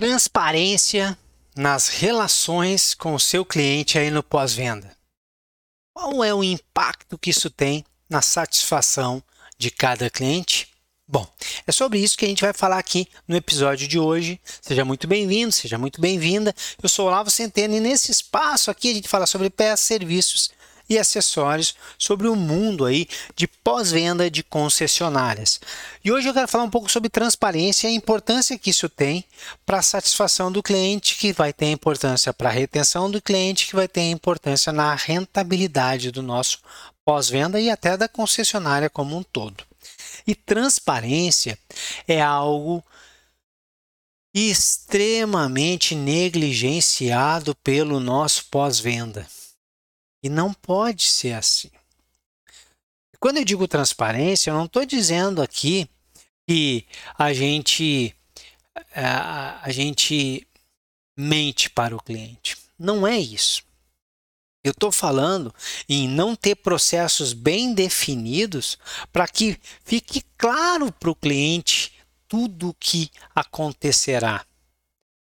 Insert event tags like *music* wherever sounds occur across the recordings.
Transparência nas relações com o seu cliente aí no pós-venda. Qual é o impacto que isso tem na satisfação de cada cliente? Bom, é sobre isso que a gente vai falar aqui no episódio de hoje. Seja muito bem-vindo, seja muito bem-vinda. Eu sou Olavo Centeno e nesse espaço aqui a gente fala sobre peças, serviços e acessórios sobre o mundo aí de pós-venda de concessionárias. E hoje eu quero falar um pouco sobre transparência e a importância que isso tem para a satisfação do cliente, que vai ter importância para a retenção do cliente, que vai ter importância na rentabilidade do nosso pós-venda e até da concessionária como um todo. E transparência é algo extremamente negligenciado pelo nosso pós-venda. E não pode ser assim. Quando eu digo transparência, eu não estou dizendo aqui que a gente, a, a gente mente para o cliente. Não é isso. Eu estou falando em não ter processos bem definidos para que fique claro para o cliente tudo o que acontecerá.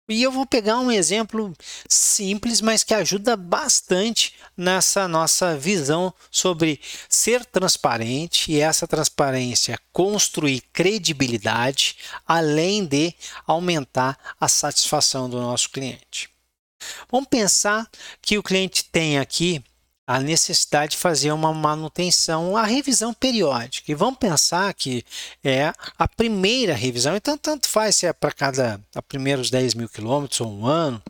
E eu vou pegar um exemplo simples, mas que ajuda bastante nessa nossa visão sobre ser transparente e essa transparência construir credibilidade, além de aumentar a satisfação do nosso cliente. Vamos pensar que o cliente tem aqui a necessidade de fazer uma manutenção, a revisão periódica. E vamos pensar que é a primeira revisão, então tanto faz se é para cada a primeiros 10 mil quilômetros ou um ano,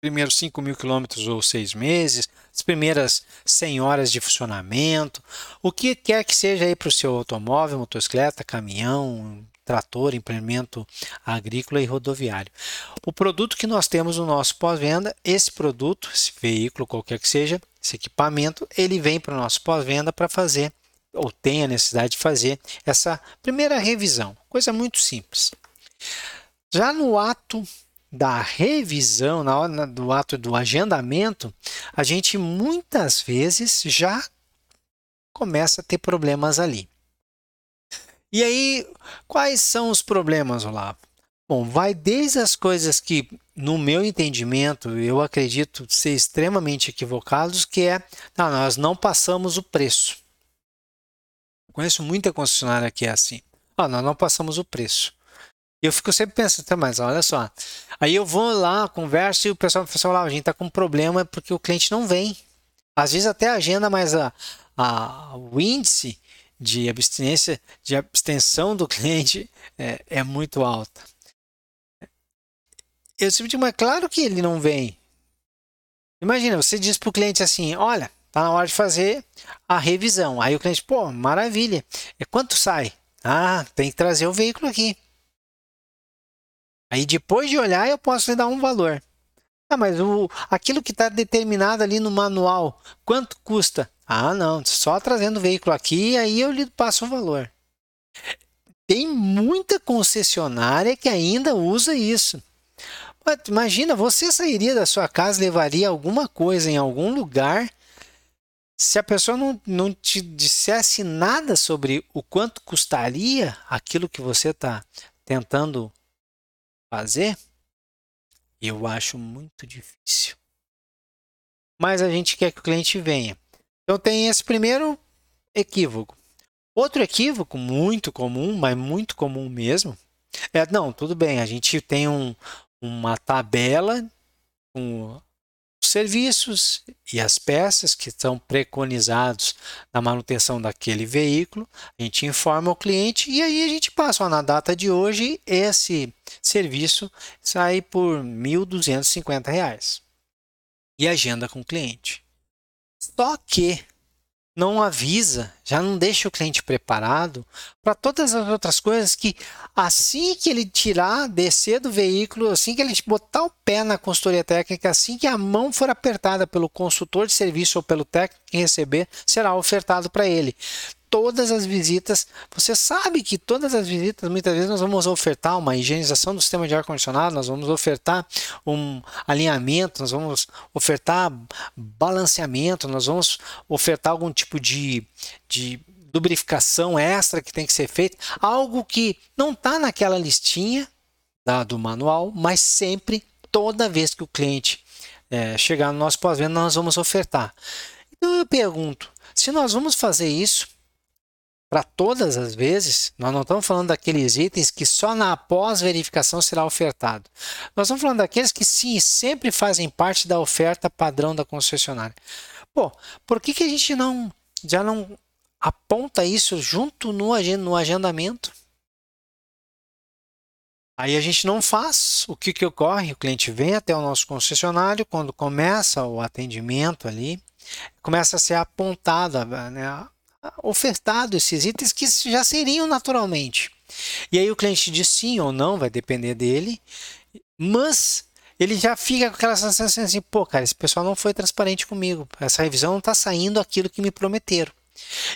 primeiros 5 mil quilômetros ou seis meses, as primeiras 100 horas de funcionamento, o que quer que seja aí para o seu automóvel, motocicleta, caminhão, trator, implemento agrícola e rodoviário. O produto que nós temos no nosso pós-venda, esse produto, esse veículo, qualquer que seja, esse equipamento, ele vem para o nosso pós-venda para fazer, ou tem a necessidade de fazer, essa primeira revisão. Coisa muito simples. Já no ato da revisão, na hora do ato do agendamento, a gente muitas vezes já começa a ter problemas ali. E aí, quais são os problemas, Olavo? Bom, vai desde as coisas que, no meu entendimento, eu acredito ser extremamente equivocados, que é, não, nós não passamos o preço. conheço muita concessionária que é assim. Ah, nós não passamos o preço. E eu fico sempre pensando, tá, mas olha só. Aí eu vou lá, converso e o pessoal fala, ah, a gente está com um problema porque o cliente não vem. Às vezes até agenda, mas a, a, o índice de abstinência, de abstenção do *laughs* cliente é, é muito alta. Eu sempre digo, mas claro que ele não vem. Imagina, você diz para o cliente assim: olha, tá na hora de fazer a revisão. Aí o cliente, pô, maravilha. É quanto sai? Ah, tem que trazer o veículo aqui. Aí depois de olhar, eu posso dar um valor. Ah, mas o, aquilo que está determinado ali no manual, quanto custa? Ah, não, só trazendo o veículo aqui, aí eu lhe passo o valor. Tem muita concessionária que ainda usa isso. Mas, imagina, você sairia da sua casa, levaria alguma coisa em algum lugar, se a pessoa não, não te dissesse nada sobre o quanto custaria aquilo que você está tentando fazer, eu acho muito difícil. Mas a gente quer que o cliente venha. Então tem esse primeiro equívoco. Outro equívoco muito comum, mas muito comum mesmo, é não, tudo bem, a gente tem um, uma tabela com serviços e as peças que estão preconizados na manutenção daquele veículo, a gente informa o cliente e aí a gente passa, na data de hoje, esse serviço sai por R$ 1.250 e agenda com o cliente. Só que não avisa, já não deixa o cliente preparado para todas as outras coisas que assim que ele tirar, descer do veículo, assim que ele botar o pé na consultoria técnica, assim que a mão for apertada pelo consultor de serviço ou pelo técnico que receber, será ofertado para ele todas as visitas. Você sabe que todas as visitas, muitas vezes, nós vamos ofertar uma higienização do sistema de ar-condicionado, nós vamos ofertar um alinhamento, nós vamos ofertar balanceamento, nós vamos ofertar algum tipo de, de lubrificação extra que tem que ser feita, algo que não está naquela listinha da, do manual, mas sempre, toda vez que o cliente é, chegar no nosso pós-venda, nós vamos ofertar. Então eu pergunto, se nós vamos fazer isso para todas as vezes, nós não estamos falando daqueles itens que só na pós-verificação será ofertado. Nós estamos falando daqueles que sim, sempre fazem parte da oferta padrão da concessionária. Pô, por que, que a gente não já não aponta isso junto no, no agendamento? Aí a gente não faz. O que, que ocorre? O cliente vem até o nosso concessionário, quando começa o atendimento ali, começa a ser apontado, né, ofertado esses itens que já seriam naturalmente. E aí o cliente diz sim ou não, vai depender dele, mas ele já fica com aquela sensação assim, pô, cara, esse pessoal não foi transparente comigo, essa revisão não está saindo aquilo que me prometeram.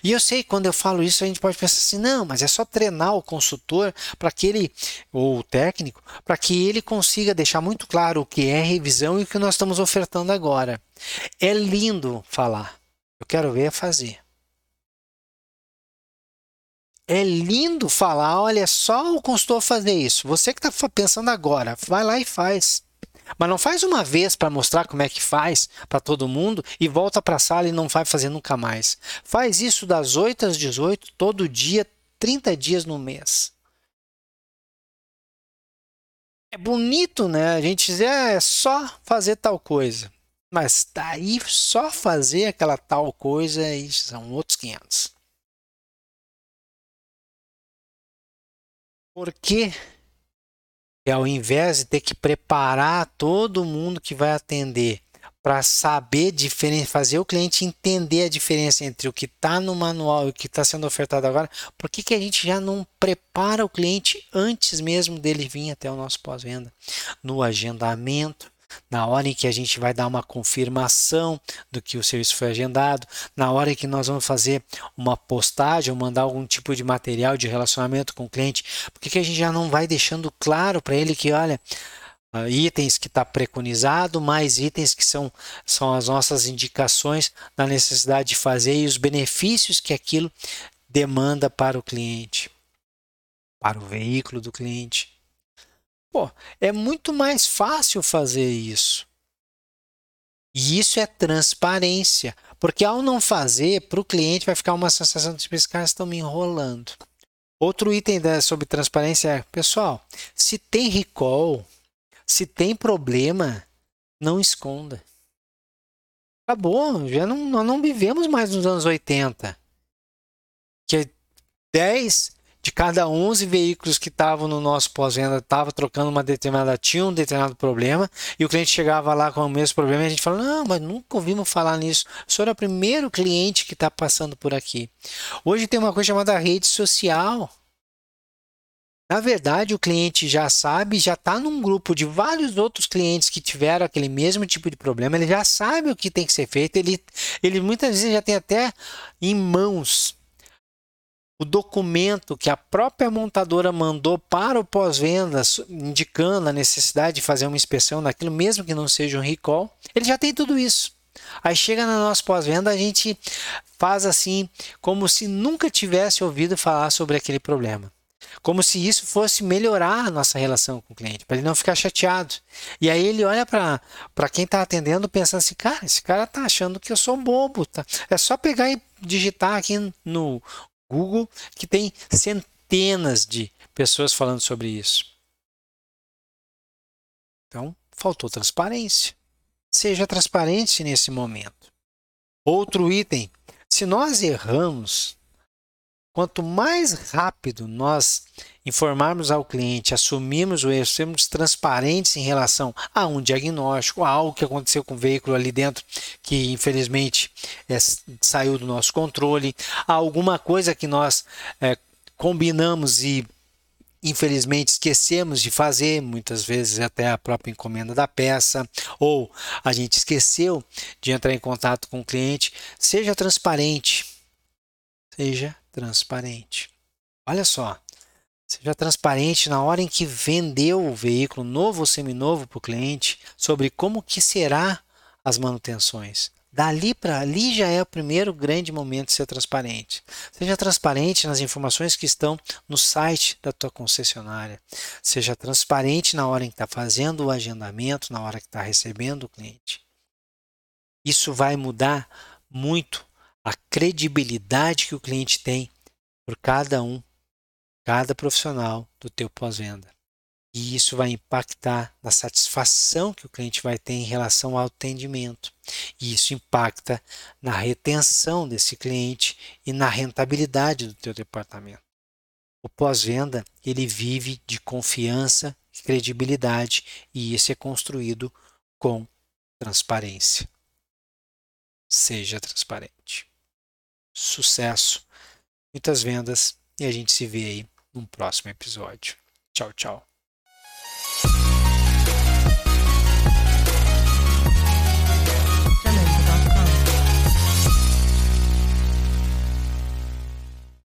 E eu sei, quando eu falo isso, a gente pode pensar assim, não, mas é só treinar o consultor para que ele, ou o técnico, para que ele consiga deixar muito claro o que é revisão e o que nós estamos ofertando agora. É lindo falar. Eu quero ver fazer. É lindo falar, olha só o consultor fazer isso. Você que está pensando agora, vai lá e faz. Mas não faz uma vez para mostrar como é que faz para todo mundo e volta para a sala e não vai fazer nunca mais. Faz isso das 8 às 18, todo dia, 30 dias no mês. É bonito, né? A gente dizer ah, é só fazer tal coisa. Mas daí só fazer aquela tal coisa e são outros 500. Porque ao invés de ter que preparar todo mundo que vai atender para saber fazer o cliente entender a diferença entre o que está no manual e o que está sendo ofertado agora, por que, que a gente já não prepara o cliente antes mesmo dele vir até o nosso pós-venda? No agendamento, na hora em que a gente vai dar uma confirmação do que o serviço foi agendado, na hora em que nós vamos fazer uma postagem ou mandar algum tipo de material de relacionamento com o cliente, por que a gente já não vai deixando claro para ele que, olha, Uh, itens que está preconizado, mais itens que são, são as nossas indicações da necessidade de fazer e os benefícios que aquilo demanda para o cliente, para o veículo do cliente. Pô, é muito mais fácil fazer isso. E isso é transparência, porque ao não fazer, para o cliente vai ficar uma sensação de que esses caras estão me enrolando. Outro item sobre transparência é, pessoal, se tem recall, se tem problema, não esconda. Acabou, já não, nós não vivemos mais nos anos 80. Que 10 de cada 11 veículos que estavam no nosso pós-venda, estava trocando uma determinada, tinha um determinado problema, e o cliente chegava lá com o mesmo problema e a gente falava, não, mas nunca ouvimos falar nisso. O senhor é o primeiro cliente que está passando por aqui. Hoje tem uma coisa chamada rede social. Na verdade, o cliente já sabe, já está num grupo de vários outros clientes que tiveram aquele mesmo tipo de problema, ele já sabe o que tem que ser feito, ele, ele muitas vezes já tem até em mãos o documento que a própria montadora mandou para o pós-venda, indicando a necessidade de fazer uma inspeção naquilo, mesmo que não seja um recall, ele já tem tudo isso. Aí chega na nossa pós-venda, a gente faz assim, como se nunca tivesse ouvido falar sobre aquele problema. Como se isso fosse melhorar a nossa relação com o cliente, para ele não ficar chateado. E aí ele olha para quem está atendendo pensando assim, cara, esse cara está achando que eu sou bobo. Tá? É só pegar e digitar aqui no Google, que tem centenas de pessoas falando sobre isso. Então, faltou transparência. Seja transparente nesse momento. Outro item: se nós erramos, quanto mais rápido nós informarmos ao cliente, assumirmos o erro, sermos transparentes em relação a um diagnóstico, a algo que aconteceu com o veículo ali dentro que infelizmente é, saiu do nosso controle, a alguma coisa que nós é, combinamos e infelizmente esquecemos de fazer, muitas vezes até a própria encomenda da peça, ou a gente esqueceu de entrar em contato com o cliente, seja transparente. Seja transparente. Olha só, Seja transparente na hora em que vendeu o veículo novo ou seminovo para o cliente sobre como que será as manutenções. Dali para ali já é o primeiro grande momento de ser transparente. Seja transparente nas informações que estão no site da tua concessionária. Seja transparente na hora em que está fazendo o agendamento, na hora que está recebendo o cliente. Isso vai mudar muito a credibilidade que o cliente tem por cada um, cada profissional do teu pós-venda. E isso vai impactar na satisfação que o cliente vai ter em relação ao atendimento. E isso impacta na retenção desse cliente e na rentabilidade do teu departamento. O pós-venda, ele vive de confiança credibilidade, e isso é construído com transparência. Seja transparente. Sucesso, muitas vendas e a gente se vê aí no próximo episódio. Tchau, tchau.